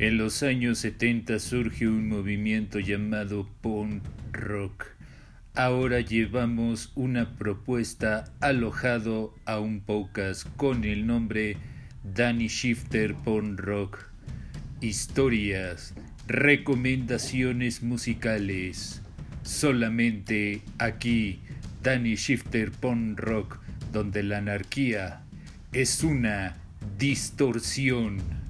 En los años 70 surge un movimiento llamado punk rock. Ahora llevamos una propuesta alojado a un podcast con el nombre Danny Shifter Punk Rock. Historias, recomendaciones musicales. Solamente aquí, Danny Shifter Punk Rock, donde la anarquía es una distorsión.